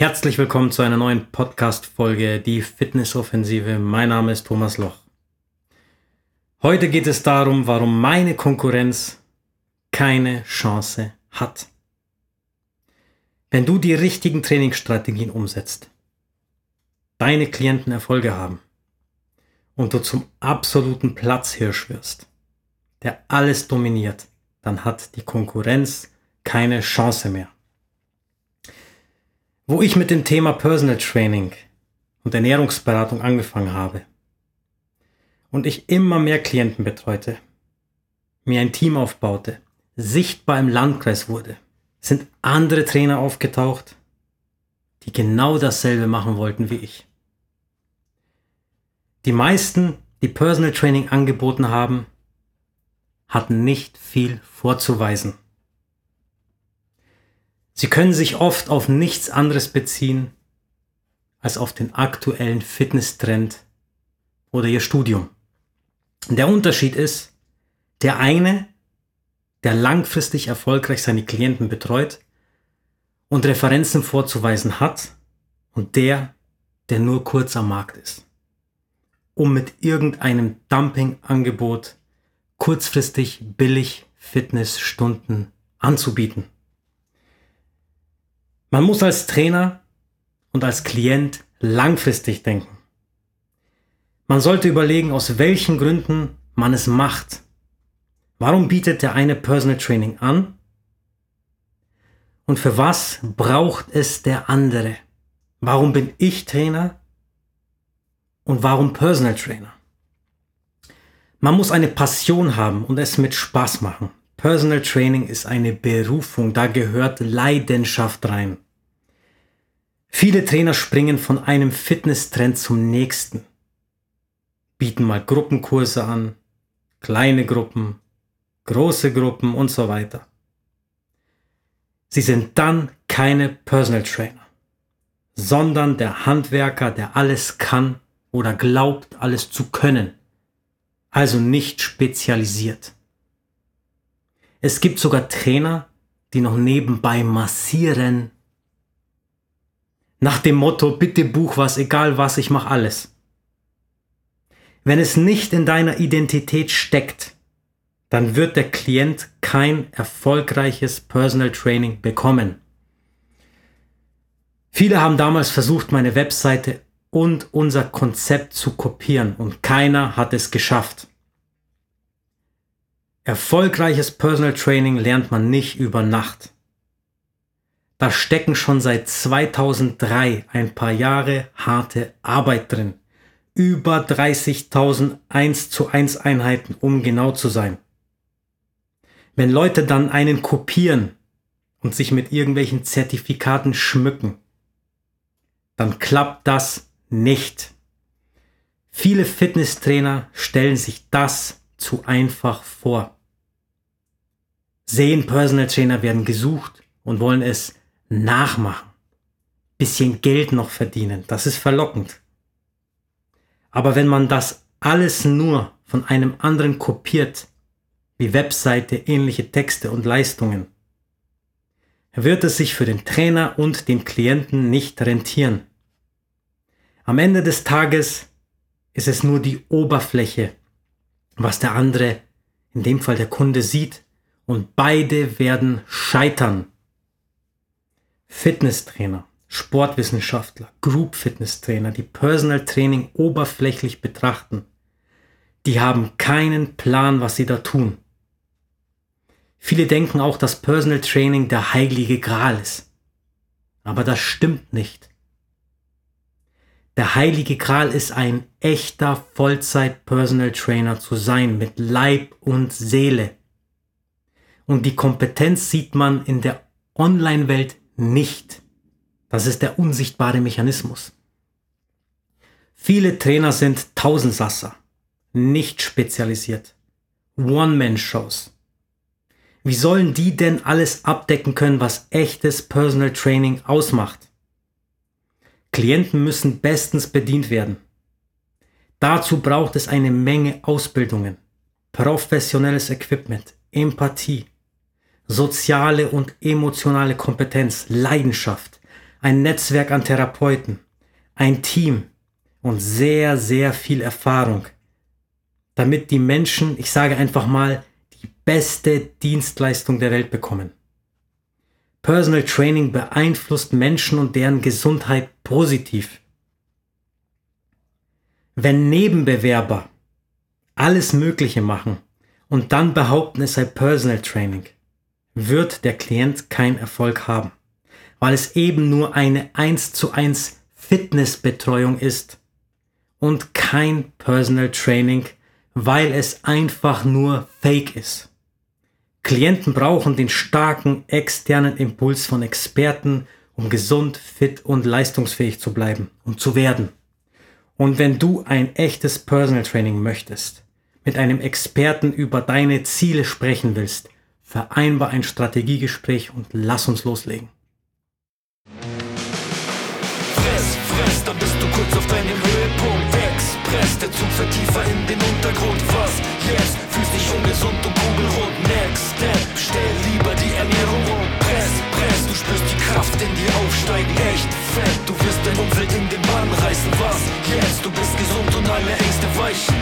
Herzlich willkommen zu einer neuen Podcast-Folge, die Fitnessoffensive. Mein Name ist Thomas Loch. Heute geht es darum, warum meine Konkurrenz keine Chance hat. Wenn du die richtigen Trainingsstrategien umsetzt, deine Klienten Erfolge haben und du zum absoluten Platzhirsch wirst, der alles dominiert, dann hat die Konkurrenz keine Chance mehr. Wo ich mit dem Thema Personal Training und Ernährungsberatung angefangen habe und ich immer mehr Klienten betreute, mir ein Team aufbaute, sichtbar im Landkreis wurde, sind andere Trainer aufgetaucht, die genau dasselbe machen wollten wie ich. Die meisten, die Personal Training angeboten haben, hatten nicht viel vorzuweisen. Sie können sich oft auf nichts anderes beziehen als auf den aktuellen Fitnesstrend oder ihr Studium. Der Unterschied ist, der eine, der langfristig erfolgreich seine Klienten betreut und Referenzen vorzuweisen hat und der, der nur kurz am Markt ist, um mit irgendeinem Dumpingangebot kurzfristig billig Fitnessstunden anzubieten. Man muss als Trainer und als Klient langfristig denken. Man sollte überlegen, aus welchen Gründen man es macht. Warum bietet der eine Personal Training an? Und für was braucht es der andere? Warum bin ich Trainer? Und warum Personal Trainer? Man muss eine Passion haben und es mit Spaß machen. Personal Training ist eine Berufung, da gehört Leidenschaft rein. Viele Trainer springen von einem Fitnesstrend zum nächsten, bieten mal Gruppenkurse an, kleine Gruppen, große Gruppen und so weiter. Sie sind dann keine Personal Trainer, sondern der Handwerker, der alles kann oder glaubt, alles zu können, also nicht spezialisiert. Es gibt sogar Trainer, die noch nebenbei massieren. Nach dem Motto, bitte buch was, egal was, ich mach alles. Wenn es nicht in deiner Identität steckt, dann wird der Klient kein erfolgreiches Personal Training bekommen. Viele haben damals versucht, meine Webseite und unser Konzept zu kopieren und keiner hat es geschafft. Erfolgreiches Personal Training lernt man nicht über Nacht. Da stecken schon seit 2003 ein paar Jahre harte Arbeit drin. Über 30.000 1 zu 1 Einheiten, um genau zu sein. Wenn Leute dann einen kopieren und sich mit irgendwelchen Zertifikaten schmücken, dann klappt das nicht. Viele Fitnesstrainer stellen sich das zu einfach vor sehen, Personal Trainer werden gesucht und wollen es nachmachen. Bisschen Geld noch verdienen. Das ist verlockend. Aber wenn man das alles nur von einem anderen kopiert, wie Webseite, ähnliche Texte und Leistungen, wird es sich für den Trainer und den Klienten nicht rentieren. Am Ende des Tages ist es nur die Oberfläche, was der andere, in dem Fall der Kunde, sieht und beide werden scheitern. Fitnesstrainer, Sportwissenschaftler, Group Fitnesstrainer, die Personal Training oberflächlich betrachten, die haben keinen Plan, was sie da tun. Viele denken auch, dass Personal Training der heilige Gral ist. Aber das stimmt nicht. Der heilige Gral ist ein echter Vollzeit Personal Trainer zu sein mit Leib und Seele Und die Kompetenz sieht man in der Online-Welt nicht. Das ist der unsichtbare Mechanismus. Viele Trainer sind Tausendsasser, nicht spezialisiert. One-Man-Shows. Wie sollen die denn alles abdecken können, was echtes Personal Training ausmacht? Klienten müssen bestens bedient werden. Dazu braucht es eine Menge Ausbildungen, professionelles Equipment, Empathie, soziale und emotionale Kompetenz, Leidenschaft, ein Netzwerk an Therapeuten, ein Team und sehr, sehr viel Erfahrung, damit die Menschen, ich sage einfach mal, die beste Dienstleistung der Welt bekommen. Personal Training beeinflusst Menschen und deren Gesundheit positiv. Wenn Nebenbewerber alles Mögliche machen und dann behaupten, es sei Personal Training, wird der Klient keinen Erfolg haben, weil es eben nur eine 1 zu 1 Fitnessbetreuung ist und kein Personal Training, weil es einfach nur Fake ist. Klienten brauchen den starken externen Impuls von Experten, um gesund, fit und leistungsfähig zu bleiben und zu werden. Und wenn du ein echtes Personal Training möchtest, mit einem Experten über deine Ziele sprechen willst, vereinbar ein Strategiegespräch und lass uns loslegen. Fress, fress, dann bist du kurz auf deinem Höhepunkt. Express, der Zug fährt tiefer in den Untergrund. Was yes, Fühlst dich ungesund und kugelrund. Next Step, stell lieber die Ernährung um. Press, press, du spürst die Kraft in dir aufsteigen. Echt fett, du wirst dein Umfeld in den Bann reißen. Was yes, Du bist gesund und alle Ängste weichen.